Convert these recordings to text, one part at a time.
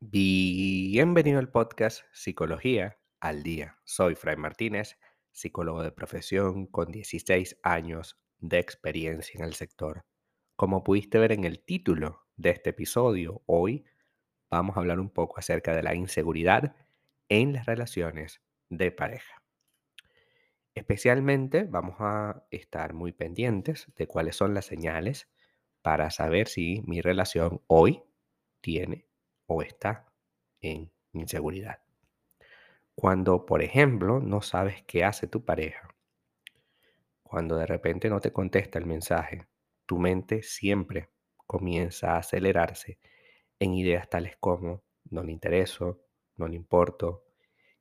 Bienvenido al podcast Psicología al Día. Soy Fray Martínez, psicólogo de profesión con 16 años de experiencia en el sector. Como pudiste ver en el título de este episodio, hoy vamos a hablar un poco acerca de la inseguridad en las relaciones de pareja. Especialmente vamos a estar muy pendientes de cuáles son las señales para saber si mi relación hoy tiene o está en inseguridad. Cuando, por ejemplo, no sabes qué hace tu pareja, cuando de repente no te contesta el mensaje, tu mente siempre comienza a acelerarse en ideas tales como no le intereso, no le importo,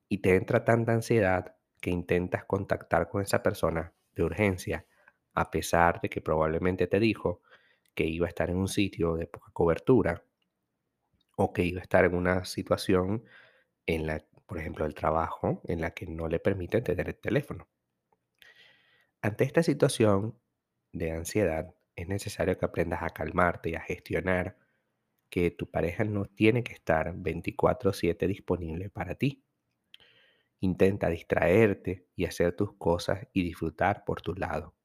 y te entra tanta ansiedad que intentas contactar con esa persona de urgencia, a pesar de que probablemente te dijo que iba a estar en un sitio de poca cobertura o que iba a estar en una situación en la, por ejemplo, el trabajo, en la que no le permite tener el teléfono. Ante esta situación de ansiedad, es necesario que aprendas a calmarte y a gestionar que tu pareja no tiene que estar 24/7 disponible para ti. Intenta distraerte y hacer tus cosas y disfrutar por tu lado.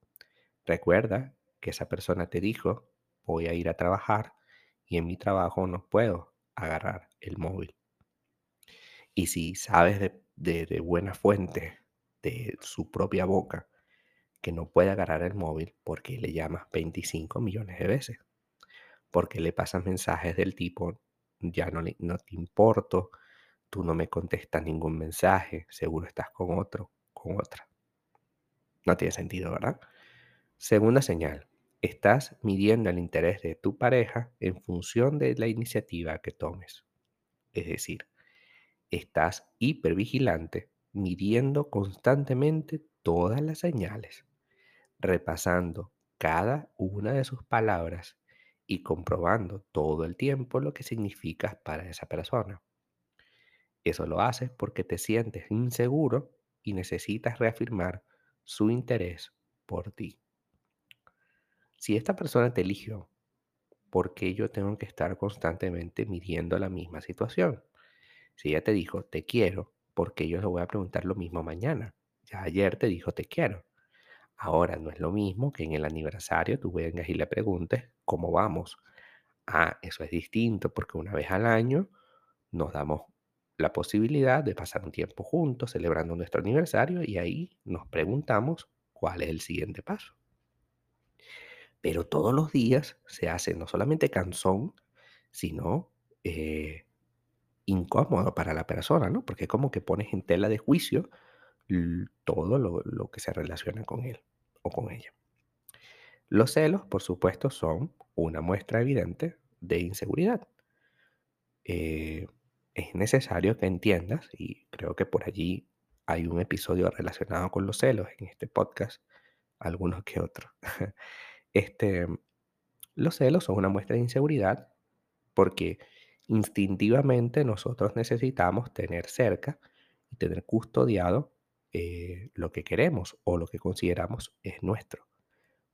Recuerda que esa persona te dijo, voy a ir a trabajar y en mi trabajo no puedo agarrar el móvil. Y si sabes de, buena fuente, de su propia boca, que no puede agarrar el móvil porque le llamas 25 millones de veces, porque le pasas mensajes del tipo, ya no, no te importo, tú no me contestas ningún mensaje, seguro estás con otro, con otra. No tiene sentido, ¿verdad? Segunda señal, estás midiendo el interés de tu pareja en función de la iniciativa que tomes. Es decir, estás hipervigilante, midiendo constantemente todas las señales, repasando cada una de sus palabras y comprobando todo el tiempo lo que significa para esa persona. Eso lo haces porque te sientes inseguro y necesitas reafirmar su interés por ti. Si esta persona te eligió, ¿por qué yo tengo que estar constantemente midiendo la misma situación? Si ella te dijo, te quiero, ¿por qué yo le voy a preguntar lo mismo mañana? Ya ayer te dijo, te quiero. Ahora no es lo mismo que en el aniversario tú vengas y le preguntes, ¿cómo vamos? Ah, eso es distinto porque una vez al año nos damos la posibilidad de pasar un tiempo juntos celebrando nuestro aniversario y ahí nos preguntamos cuál es el siguiente paso. Pero todos los días se hace no solamente cansón, sino eh, incómodo para la persona, ¿no? Porque como que pones en tela de juicio todo lo, lo que se relaciona con él o con ella. Los celos, por supuesto, son una muestra evidente de inseguridad. Eh, es necesario que entiendas, y creo que por allí hay un episodio relacionado con los celos en este podcast, algunos que otros. Este, los celos son una muestra de inseguridad porque instintivamente nosotros necesitamos tener cerca y tener custodiado eh, lo que queremos o lo que consideramos es nuestro.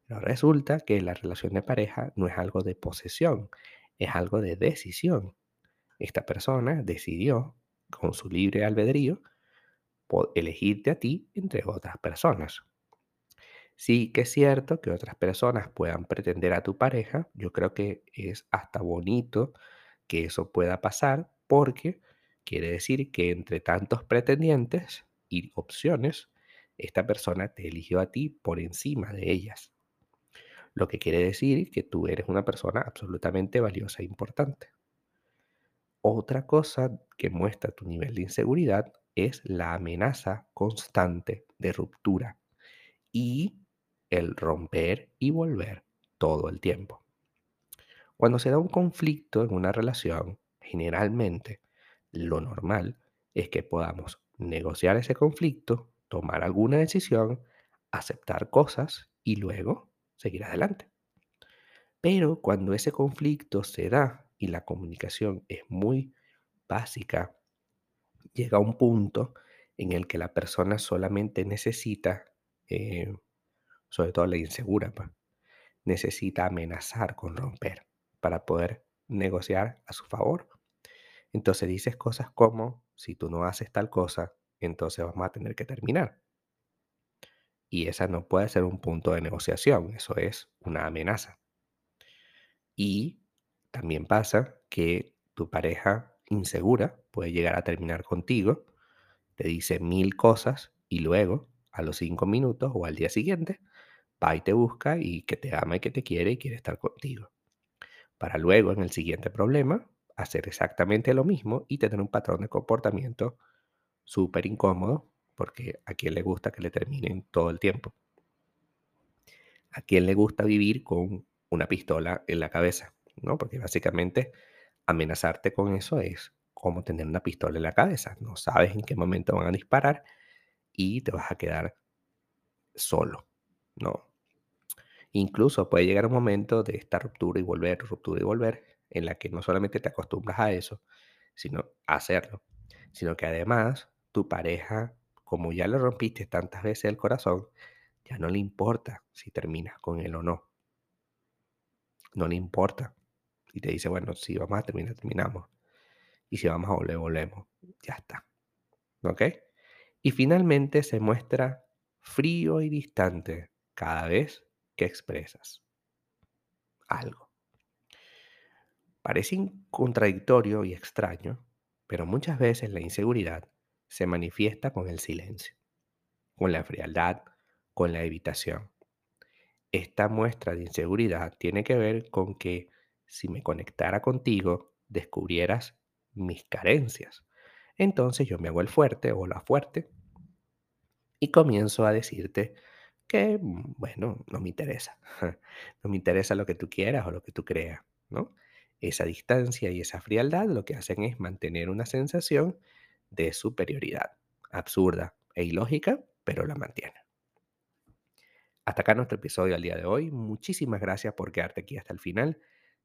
Pero resulta que la relación de pareja no es algo de posesión, es algo de decisión. Esta persona decidió, con su libre albedrío, elegirte a ti entre otras personas. Sí que es cierto que otras personas puedan pretender a tu pareja, yo creo que es hasta bonito que eso pueda pasar porque quiere decir que entre tantos pretendientes y opciones, esta persona te eligió a ti por encima de ellas. Lo que quiere decir que tú eres una persona absolutamente valiosa e importante. Otra cosa que muestra tu nivel de inseguridad es la amenaza constante de ruptura y el romper y volver todo el tiempo. Cuando se da un conflicto en una relación, generalmente lo normal es que podamos negociar ese conflicto, tomar alguna decisión, aceptar cosas y luego seguir adelante. Pero cuando ese conflicto se da y la comunicación es muy básica, llega un punto en el que la persona solamente necesita eh, sobre todo la insegura, pues, necesita amenazar con romper para poder negociar a su favor. Entonces dices cosas como, si tú no haces tal cosa, entonces vamos a tener que terminar. Y esa no puede ser un punto de negociación, eso es una amenaza. Y también pasa que tu pareja insegura puede llegar a terminar contigo, te dice mil cosas y luego, a los cinco minutos o al día siguiente, va y te busca y que te ama y que te quiere y quiere estar contigo. Para luego, en el siguiente problema, hacer exactamente lo mismo y tener un patrón de comportamiento súper incómodo, porque a quien le gusta que le terminen todo el tiempo. A quien le gusta vivir con una pistola en la cabeza, ¿no? Porque básicamente amenazarte con eso es como tener una pistola en la cabeza. No sabes en qué momento van a disparar y te vas a quedar solo, ¿no? Incluso puede llegar un momento de esta ruptura y volver, ruptura y volver, en la que no solamente te acostumbras a eso, sino a hacerlo, sino que además tu pareja, como ya le rompiste tantas veces el corazón, ya no le importa si terminas con él o no. No le importa. Y te dice, bueno, si vamos a terminar, terminamos. Y si vamos a volver, volvemos. Ya está. ¿Ok? Y finalmente se muestra frío y distante cada vez que expresas algo. Parece contradictorio y extraño, pero muchas veces la inseguridad se manifiesta con el silencio, con la frialdad, con la evitación. Esta muestra de inseguridad tiene que ver con que si me conectara contigo, descubrieras mis carencias. Entonces yo me hago el fuerte o la fuerte y comienzo a decirte que, mm, bueno, no me interesa. No me interesa lo que tú quieras o lo que tú creas, ¿no? Esa distancia y esa frialdad lo que hacen es mantener una sensación de superioridad, absurda e ilógica, pero la mantiene. Hasta acá nuestro episodio al día de hoy. Muchísimas gracias por quedarte aquí hasta el final.